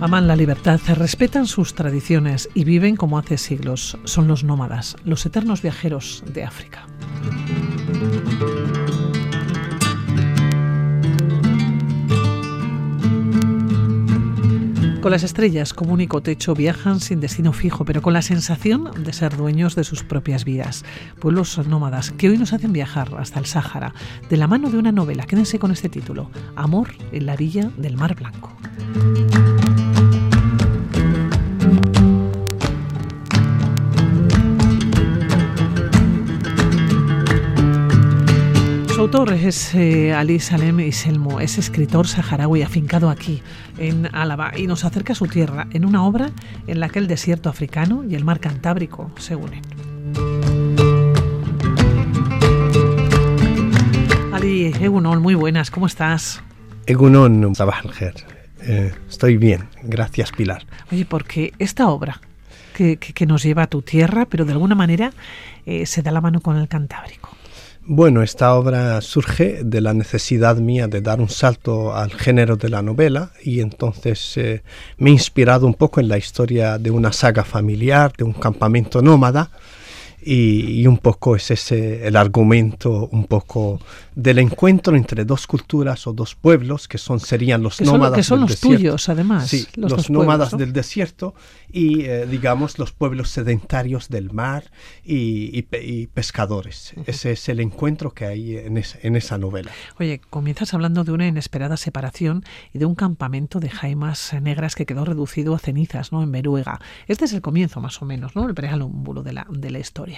Aman la libertad, respetan sus tradiciones y viven como hace siglos. Son los nómadas, los eternos viajeros de África. Con las estrellas como único techo viajan sin destino fijo, pero con la sensación de ser dueños de sus propias vidas. Pueblos nómadas que hoy nos hacen viajar hasta el Sáhara, de la mano de una novela. Quédense con este título, Amor en la villa del Mar Blanco. Su autor es eh, Ali Salem Iselmo, es escritor saharaui afincado aquí, en Álava, y nos acerca a su tierra en una obra en la que el desierto africano y el mar Cantábrico se unen. Ali Egunon, muy buenas, ¿cómo estás? Egunon, Sabah eh, estoy bien, gracias Pilar. Oye, porque esta obra que, nos lleva a tu tierra, pero de alguna manera eh, se da la mano con el Cantábrico. Bueno, esta obra surge de la necesidad mía de dar un salto al género de la novela y entonces eh, me he inspirado un poco en la historia de una saga familiar, de un campamento nómada y, un poco es ese el argumento un poco del encuentro entre dos culturas o dos pueblos que son serían los nómadas que son los tuyos además sí los, nómadas del desierto y eh, digamos los pueblos sedentarios del mar y, pescadores. Ese es el encuentro que hay en, en esa novela. Oye comienzas hablando de una inesperada separación y de un campamento de jaimas negras que quedó reducido a cenizas no en Beruega este es el comienzo más o menos no el preámbulo de la de la historia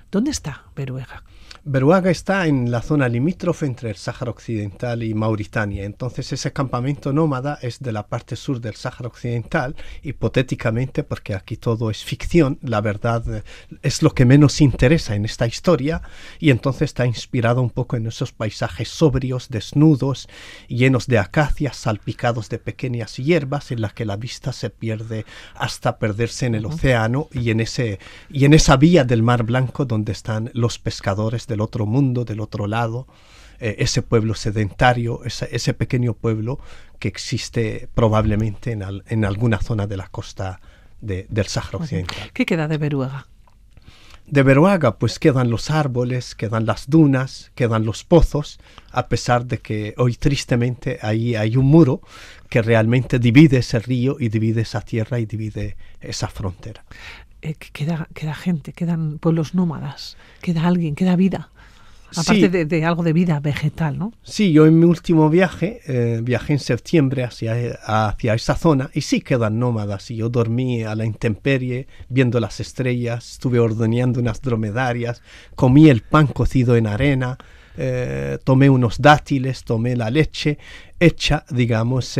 dónde está Beruega Beruaga está en la zona limítrofe entre el Sáhara Occidental y Mauritania. Entonces ese campamento nómada es de la parte sur del Sáhara Occidental, hipotéticamente, porque aquí todo es ficción, la verdad eh, es lo que menos interesa en esta historia, y entonces está inspirado un poco en esos paisajes sobrios, desnudos, llenos de acacias, salpicados de pequeñas hierbas, en las que la vista se pierde hasta perderse en el océano y en, ese, y en esa vía del Mar Blanco donde están los pescadores del otro mundo, del otro lado, eh, ese pueblo sedentario, ese, pequeño pueblo que existe probablemente en, alguna zona de la costa del Sáhara Occidental. ¿Qué queda de Beruaga? De Beruaga pues quedan los árboles, quedan las dunas, quedan los pozos, a pesar de que hoy tristemente ahí hay un muro que realmente divide ese río y divide esa tierra y divide esa frontera. Eh, queda, queda gente, quedan pueblos nómadas, queda alguien, queda vida. Aparte de, algo de vida vegetal, ¿no? Sí, yo en mi último viaje, eh, viajé en septiembre hacia, hacia esa zona y sí quedan nómadas. Y yo dormí a la intemperie, viendo las estrellas, estuve ordeñando unas dromedarias, comí el pan cocido en arena, eh, tomé unos dátiles, tomé la leche hecha, digamos,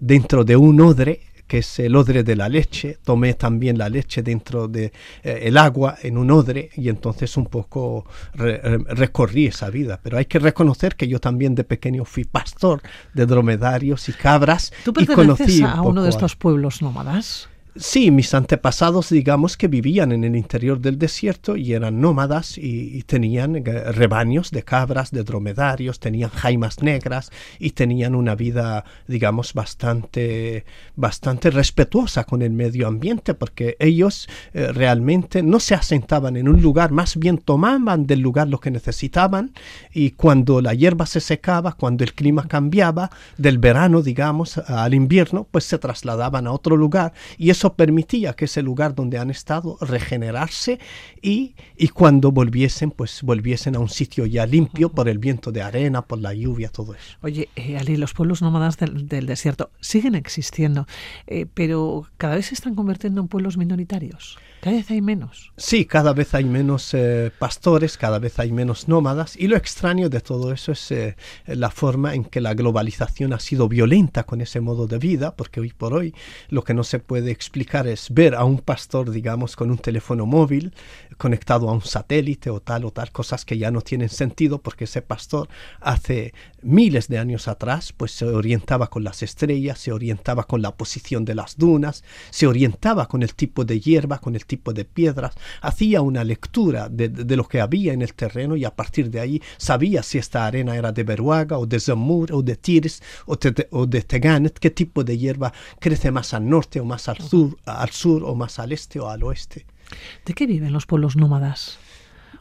dentro de un odre que es el odre de la leche. Tomé también la leche dentro de eh, el agua en un odre y entonces un poco recorrí esa vida. Pero hay que reconocer que yo también de pequeño fui pastor de dromedarios y cabras ¿Tú y conocí a uno de estos pueblos nómadas? Sí, mis antepasados, digamos, que vivían en el interior del desierto y eran nómadas y, tenían eh, rebaños de cabras, de dromedarios, tenían jaimas negras y tenían una vida, digamos, bastante, bastante respetuosa con el medio ambiente porque ellos eh, realmente no se asentaban en un lugar, más bien tomaban del lugar lo que necesitaban y cuando la hierba se secaba, cuando el clima cambiaba, del verano, digamos, al invierno, pues se trasladaban a otro lugar y eso permitía que ese lugar donde han estado regenerarse y, y cuando volviesen, pues volviesen a un sitio ya limpio por el viento de arena, por la lluvia, todo eso. Oye, eh, Ali, los pueblos nómadas del, desierto siguen existiendo, eh, pero cada vez se están convirtiendo en pueblos minoritarios. Cada vez hay menos. Sí, cada vez hay menos eh, pastores, cada vez hay menos nómadas. Y lo extraño de todo eso es eh, la forma en que la globalización ha sido violenta con ese modo de vida, porque hoy por hoy lo que no se puede explicar es ver a un pastor, digamos, con un teléfono móvil conectado a un satélite o tal o tal, cosas que ya no tienen sentido porque ese pastor hace miles de años atrás pues se orientaba con las estrellas, se orientaba con la posición de las dunas, se orientaba con el tipo de hierba, con el tipo de piedras, hacía una lectura de, lo que había en el terreno y a partir de ahí sabía si esta arena era de Beruaga o de Zamur o de Tiris o, o de Teganet, qué tipo de hierba crece más al norte o más al sur, al sur o más al este o al oeste. ¿De qué viven los pueblos nómadas?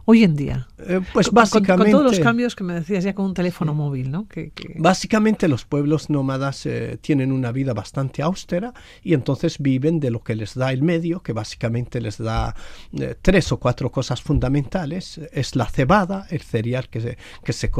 Hoy en día? Eh, pues básicamente... Con, todos los cambios que me decías ya con un teléfono móvil, ¿no? Que, Básicamente los pueblos nómadas eh, tienen una vida bastante austera y entonces viven de lo que les da el medio, que básicamente les da eh, tres o cuatro cosas fundamentales. Es la cebada, el cereal que, se, que se,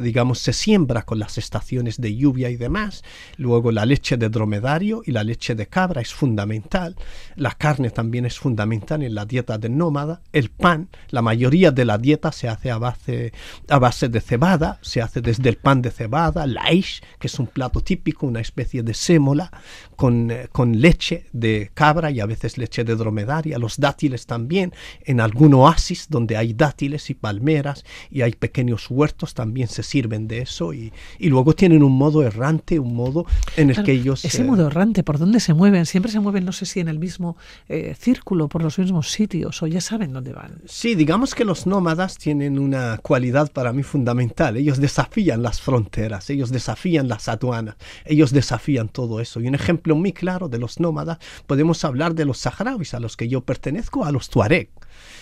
digamos, se siembra con las estaciones de lluvia y demás. Luego la leche de dromedario y la leche de cabra es fundamental. La carne también es fundamental en la dieta del nómada. El pan, la mayoría de la dieta se hace a base, a base de cebada, se hace desde el pan de cebada, laish, que es un plato típico, una especie de sémola, con, eh, con leche de cabra y a veces leche de dromedaria, los dátiles también, en algún oasis donde hay dátiles y palmeras y hay pequeños huertos también se sirven de eso y, y luego tienen un modo errante, un modo en el que ellos... Ese modo errante, ¿por dónde se mueven? Siempre se mueven, no sé si en el mismo eh, círculo, por los mismos sitios o ya saben dónde van. Sí, digamos que los nómadas tienen una cualidad para mí fundamental. Ellos desafían las fronteras, ellos desafían las aduanas, ellos desafían todo eso. Y un ejemplo muy claro de los nómadas podemos hablar de los saharauis a los que yo pertenezco, a los tuareg.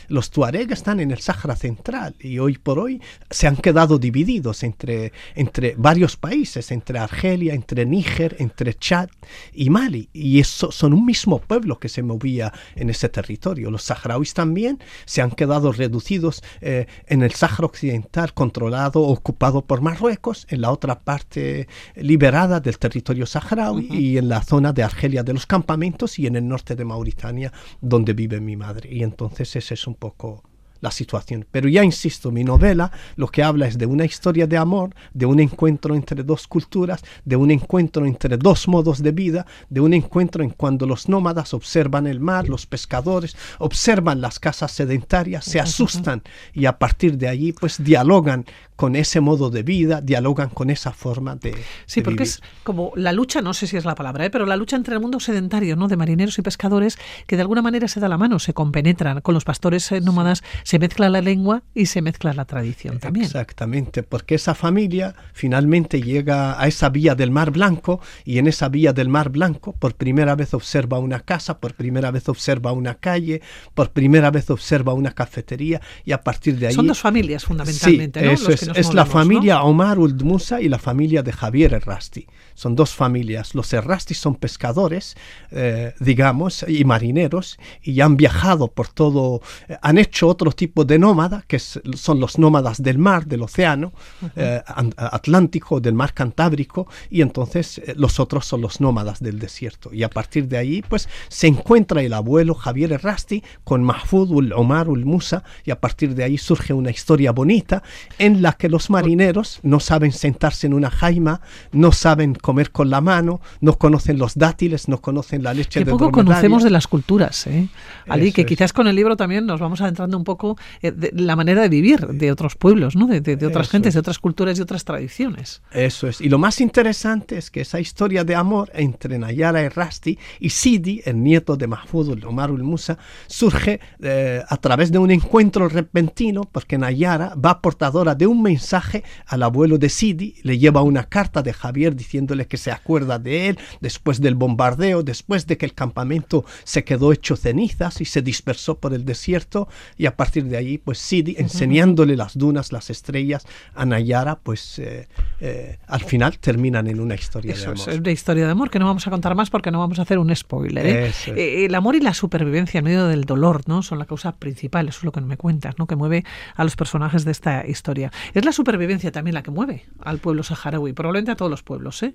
Los tuareg están en el Sáhara Central y hoy por hoy se han quedado divididos entre, entre varios países, entre Argelia, entre Níger, entre Chad y Mali. Y eso son un mismo pueblo que se movía en ese territorio. Los saharauis también se han quedado reducidos eh, en el Sáhara Occidental, controlado, ocupado por Marruecos, en la otra parte liberada del territorio saharaui y en la zona de Argelia de los campamentos y en el norte de Mauritania, donde vive mi madre. Y entonces ese es un poco la situación. Pero ya insisto, mi novela lo que habla es de una historia de amor, de un encuentro entre dos culturas, de un encuentro entre dos modos de vida, de un encuentro en cuando los nómadas observan el mar, los pescadores observan las casas sedentarias, se asustan y a partir de allí pues dialogan con ese modo de vida, dialogan con esa forma de... Sí, porque vivir. es como la lucha, no sé si es la palabra, ¿eh? pero la lucha entre el mundo sedentario, ¿no? De marineros y pescadores, que de alguna manera se da la mano, se compenetran. Con los pastores eh, nómadas se mezcla la lengua y se mezcla la tradición también. Exactamente, porque esa familia finalmente llega a esa vía del Mar Blanco y en esa vía del Mar Blanco por primera vez observa una casa, por primera vez observa una calle, por primera vez observa una cafetería y a partir de ahí... Son dos familias fundamentalmente, sí, ¿no? Eso Los es, es la familia Omar Uld Musa y la familia de Javier Errasti. Son dos familias. Los Errasti son pescadores, eh, digamos, y marineros, y han viajado por todo, eh, han hecho otro tipo de nómada, que es- son los nómadas del mar, del océano eh, Atlántico, del mar Cantábrico, y entonces los otros son los nómadas del desierto. Y a partir de ahí, pues, se encuentra el abuelo Javier Errasti con Mahfoud ul Omar ul Musa, y a partir de ahí surge una historia bonita en la que los marineros no saben sentarse en una jaima, no saben comer con la mano, no conocen los dátiles, no conocen la leche de poco conocemos de las culturas, ¿eh? Ali, Eso que es. quizás con el libro también nos vamos adentrando un poco eh, de la manera de vivir de otros pueblos, ¿no? De, de- de otras Eso gentes, es. de otras culturas y otras tradiciones. Eso es. Y lo más interesante es que esa historia de amor entre Nayara y Rasti y Sidi, el nieto de Mahfoud Omar Musa, surge eh, a través de un encuentro repentino porque Nayara va portadora de un mensaje al abuelo de Sidi, le lleva una carta de Javier diciéndole que se acuerda de él después del bombardeo, después de que el campamento se quedó hecho cenizas y se dispersó por el desierto y a partir de ahí pues Sidi enseñándole las dunas, las estrellas a Nayara pues eh, eh, al final terminan en una historia Eso de es amor. una historia de amor que no vamos a contar más porque no vamos a hacer un spoiler. ¿eh? Es. Eh, el amor y la supervivencia en medio del dolor, ¿no? Son la causa principal. Eso es lo que me cuentas, ¿no? Que mueve a los personajes de esta historia. Es la supervivencia también la que mueve al pueblo saharaui, probablemente a todos los pueblos, ¿eh?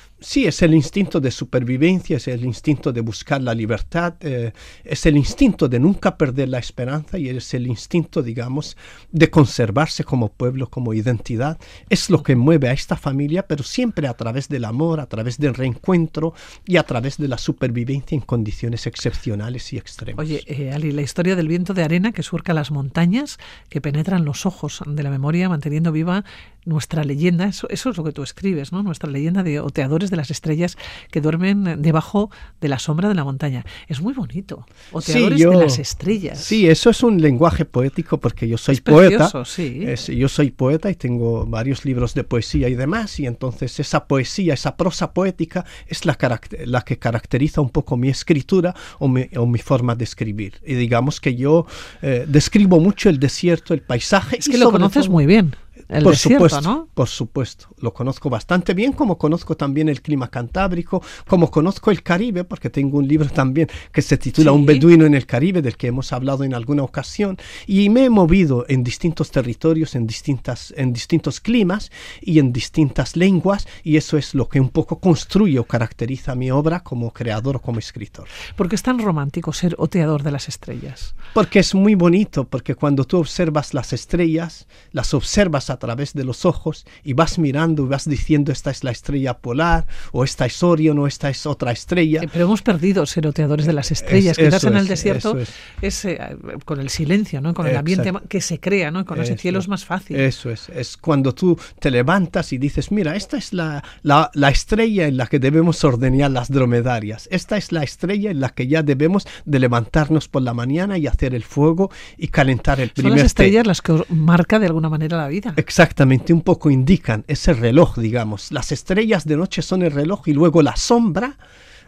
Sí, es el instinto de supervivencia, es el instinto de buscar la libertad, eh, es el instinto de nunca perder la esperanza y es el instinto, digamos, de conservarse como pueblo, como identidad. Es lo que mueve a esta familia, pero siempre a través del amor, a través del reencuentro y a través de la supervivencia en condiciones excepcionales y extremas. Oye, eh, Ali, la historia del viento de arena que surca las montañas, que penetran los ojos de la memoria, manteniendo viva nuestra leyenda, eso, eso es lo que tú escribes, ¿no? Nuestra leyenda de oteadores de las estrellas que duermen debajo de la sombra de la montaña. Es muy bonito. Oteadores yo- de las estrellas. Sí, eso es un lenguaje poético porque yo soy Es poeta. sí. Es- yo soy poeta y tengo varios libros de poesía y demás, y entonces esa poesía, esa prosa poética es la, la que caracteriza un poco mi escritura o mi, o mi forma de escribir. Y digamos que yo eh, describo mucho el desierto, el paisaje. Es que lo conoces todo- muy bien. El por desierto, supuesto, ¿no? por supuesto, lo conozco bastante bien, como conozco también el clima cantábrico, como conozco el Caribe, porque tengo un libro también que se titula Sí. Un beduino en el Caribe, del que hemos hablado en alguna ocasión, y me he movido en distintos territorios, en, distintas, en distintos climas y en distintas lenguas, y eso es lo que un poco construye o caracteriza mi obra como creador o como escritor. Porque es tan romántico ser oteador de las estrellas. Porque es muy bonito, porque cuando tú observas las estrellas, las observas a través de los ojos y vas mirando y vas diciendo esta es la estrella polar, o esta es Orion, o esta es otra estrella. Eh, Pero hemos perdido ser oteadores de las estrellas. Es- Quizás en el es, desierto es, eh, con el silencio, ¿no? con el ambiente Exacto. que se crea, ¿no? con ese cielo es. más fácil. Eso es, es cuando tú te levantas y dices, mira, esta es la, la, la estrella en la que debemos ordeñar las dromedarias, esta es la estrella en la que ya debemos de levantarnos por la mañana y hacer el fuego y calentar el Son primer las té". estrellas las que marca de alguna manera la vida. Exactamente, un poco indican ese reloj, digamos. Las estrellas de noche son el reloj y luego la sombra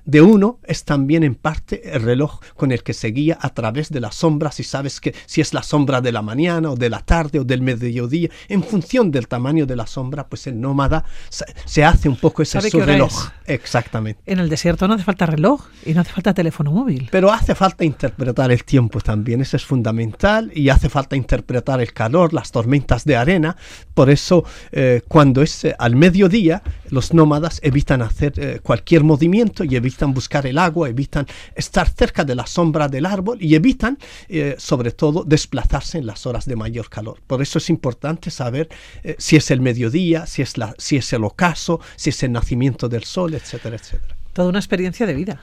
de uno es también en parte el reloj con el que se guía a través de las sombras y sabes que si es la sombra de la mañana o de la tarde o del mediodía, en función del tamaño de la sombra, pues el nómada se hace un poco ese su reloj. Exactamente. En el desierto no hace falta reloj y no hace falta teléfono móvil. Pero hace falta interpretar el tiempo también, eso es fundamental y hace falta interpretar el calor, las tormentas de arena. Por eso eh, cuando es eh, al mediodía, los nómadas evitan hacer eh, cualquier movimiento y evitan buscar el agua, evitan estar cerca de la sombra del árbol y evitan sobre todo desplazarse en las horas de mayor calor. Por eso es importante saber si es el mediodía, si es, la, si es el ocaso, si es el nacimiento del sol, etcétera, etcétera. Toda una experiencia de vida.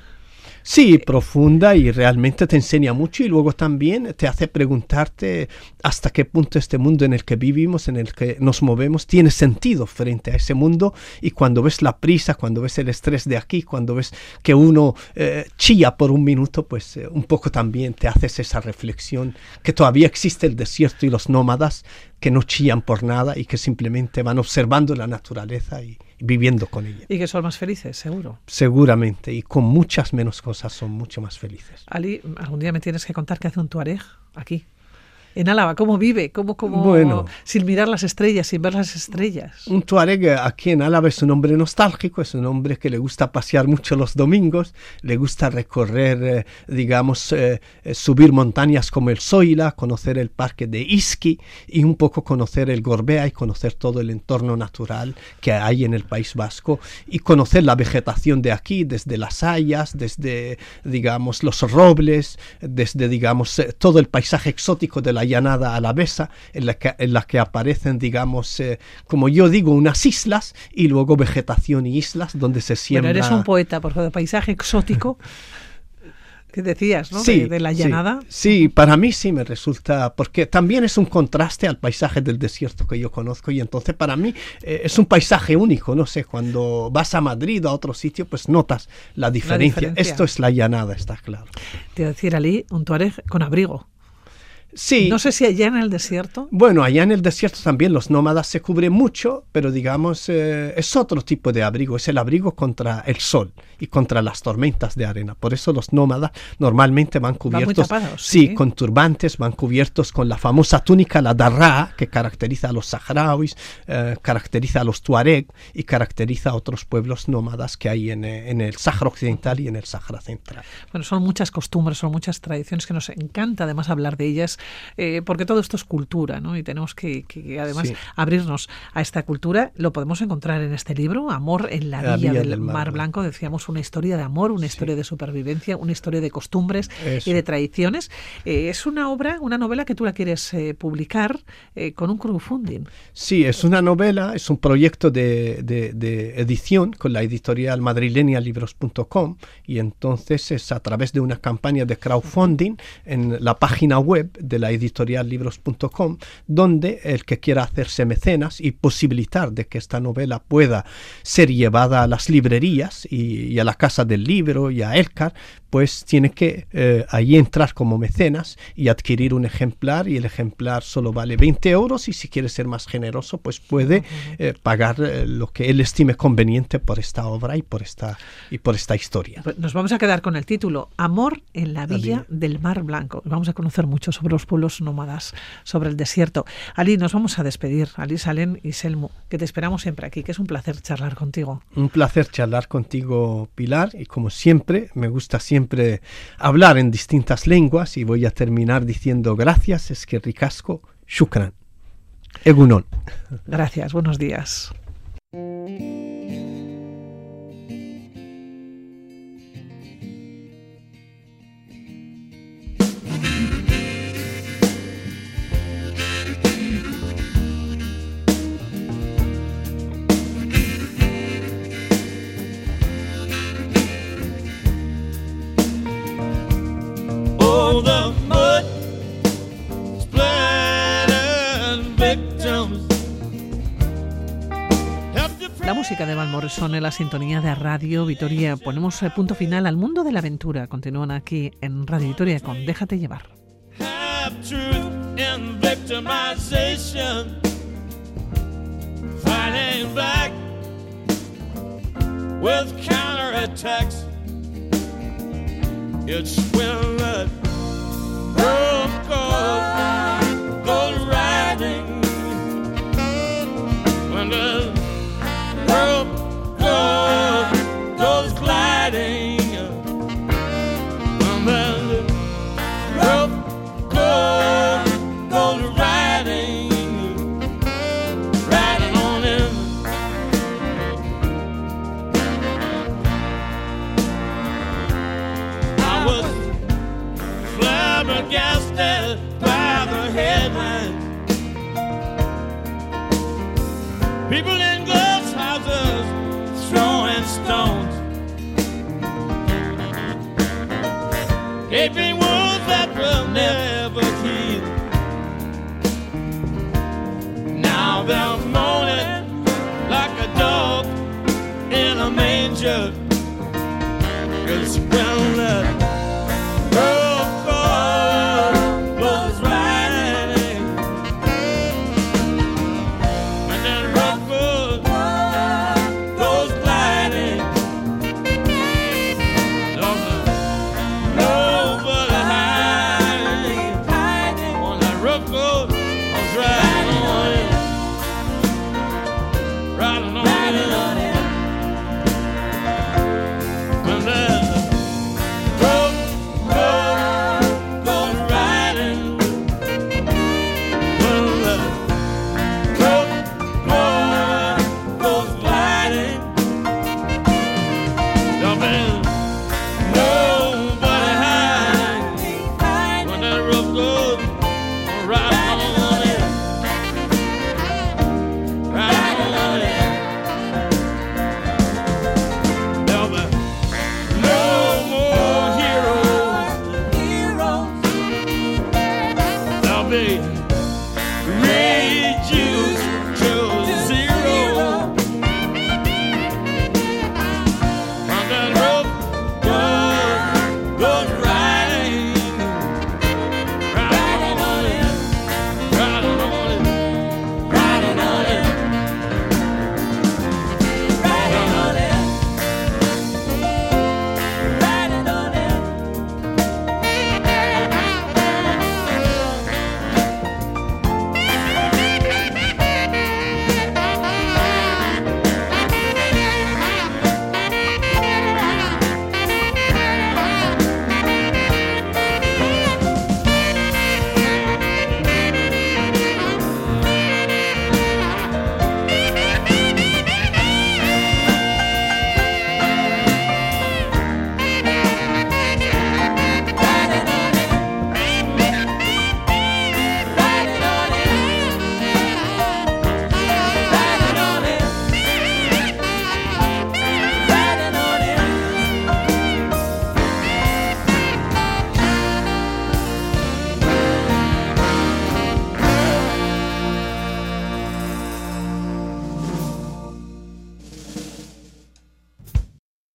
Sí, profunda y realmente te enseña mucho y luego también te hace preguntarte hasta qué punto este mundo en el que vivimos, en el que nos movemos, tiene sentido frente a ese mundo. Y cuando ves la prisa, cuando ves el estrés de aquí, cuando ves que uno eh, chilla por un minuto, pues eh, un poco también te haces esa reflexión que todavía existe el desierto y los nómadas que no chillan por nada y que simplemente van observando la naturaleza y, viviendo con ella. Y que son más felices, seguro. Seguramente, y con muchas menos cosas son mucho más felices. Ali, algún día me tienes que contar qué hace un tuareg aquí en Álava? ¿Cómo vive? ¿Cómo, cómo bueno, sin mirar las estrellas, sin ver las estrellas? Un tuareg aquí en Álava es un hombre nostálgico, es un hombre que le gusta pasear mucho los domingos, le gusta recorrer, eh, digamos, eh, eh, subir montañas como el Soila, conocer el parque de Iski y un poco conocer el Gorbea y conocer todo el entorno natural que hay en el País Vasco y conocer la vegetación de aquí, desde las hayas, desde, digamos, los robles, desde, digamos, todo el paisaje exótico de la la llanada alavesa, en la que, en la que aparecen, digamos, eh, como yo digo, unas islas y luego vegetación y islas donde se siembra... Bueno, eres un poeta, porque de paisaje exótico... que decías, ¿no? Sí, de, la llanada. Sí, para mí sí me resulta, porque también es un contraste al paisaje del desierto que yo conozco y entonces para mí eh, es un paisaje único, no sé, cuando vas a Madrid o a otro sitio pues notas la diferencia. Esto es la llanada, está claro. Te decir, Ali, un tuareg con abrigo. Sí. No sé si allá en el desierto. Bueno, allá en el desierto también los nómadas se cubren mucho, pero digamos eh, es otro tipo de abrigo, es el abrigo contra el sol y contra las tormentas de arena. Por eso los nómadas normalmente van cubiertos, sí, con turbantes, van cubiertos con la famosa túnica, la darra, que caracteriza a los saharauis, eh, caracteriza a los tuareg y caracteriza a otros pueblos nómadas que hay en, eh, en el Sáhara Occidental y en el Sáhara Central. Bueno, son muchas costumbres, son muchas tradiciones que nos encanta además hablar de ellas eh, porque todo esto es cultura, ¿no? Y tenemos que, además abrirnos a esta cultura. Lo podemos encontrar en este libro, Amor en la, Villa, del, Mar, Blanco. Decíamos una historia de amor, una historia de supervivencia, una historia de costumbres y de tradiciones. Eh, es una obra, una novela que tú la quieres eh, publicar con un crowdfunding. Sí, es una novela, es un proyecto de, de edición con la editorial madrileña libros.com y entonces es a través de una campaña de crowdfunding en la página web de la editorial libros.com, donde el que quiera hacerse mecenas y posibilitar de que esta novela pueda ser llevada a las librerías y, a la casa del libro y a Elcar, pues tiene que eh, ahí entrar como mecenas y adquirir un ejemplar y el ejemplar solo vale 20 euros y si quiere ser más generoso pues puede eh, pagar eh, lo que él estime conveniente por esta obra y por esta, y por esta historia. Pues nos vamos a quedar con el título Amor en la Villa del Mar Blanco. Vamos a conocer mucho sobre los pueblos nómadas, sobre el desierto. Ali, nos vamos a despedir. Ali Salen y Selmo, que te esperamos siempre aquí, que es un placer charlar contigo. Un placer charlar contigo, Pilar, y como siempre, me gusta siempre hablar en distintas lenguas y voy a terminar diciendo gracias, es que ricasco, shukran. Egunon. Gracias, buenos días. Música de Van Morrison en la sintonía de Radio Vitoria. Ponemos eh, punto final al mundo de la aventura. Continúan aquí en Radio Vitoria con Déjate llevar.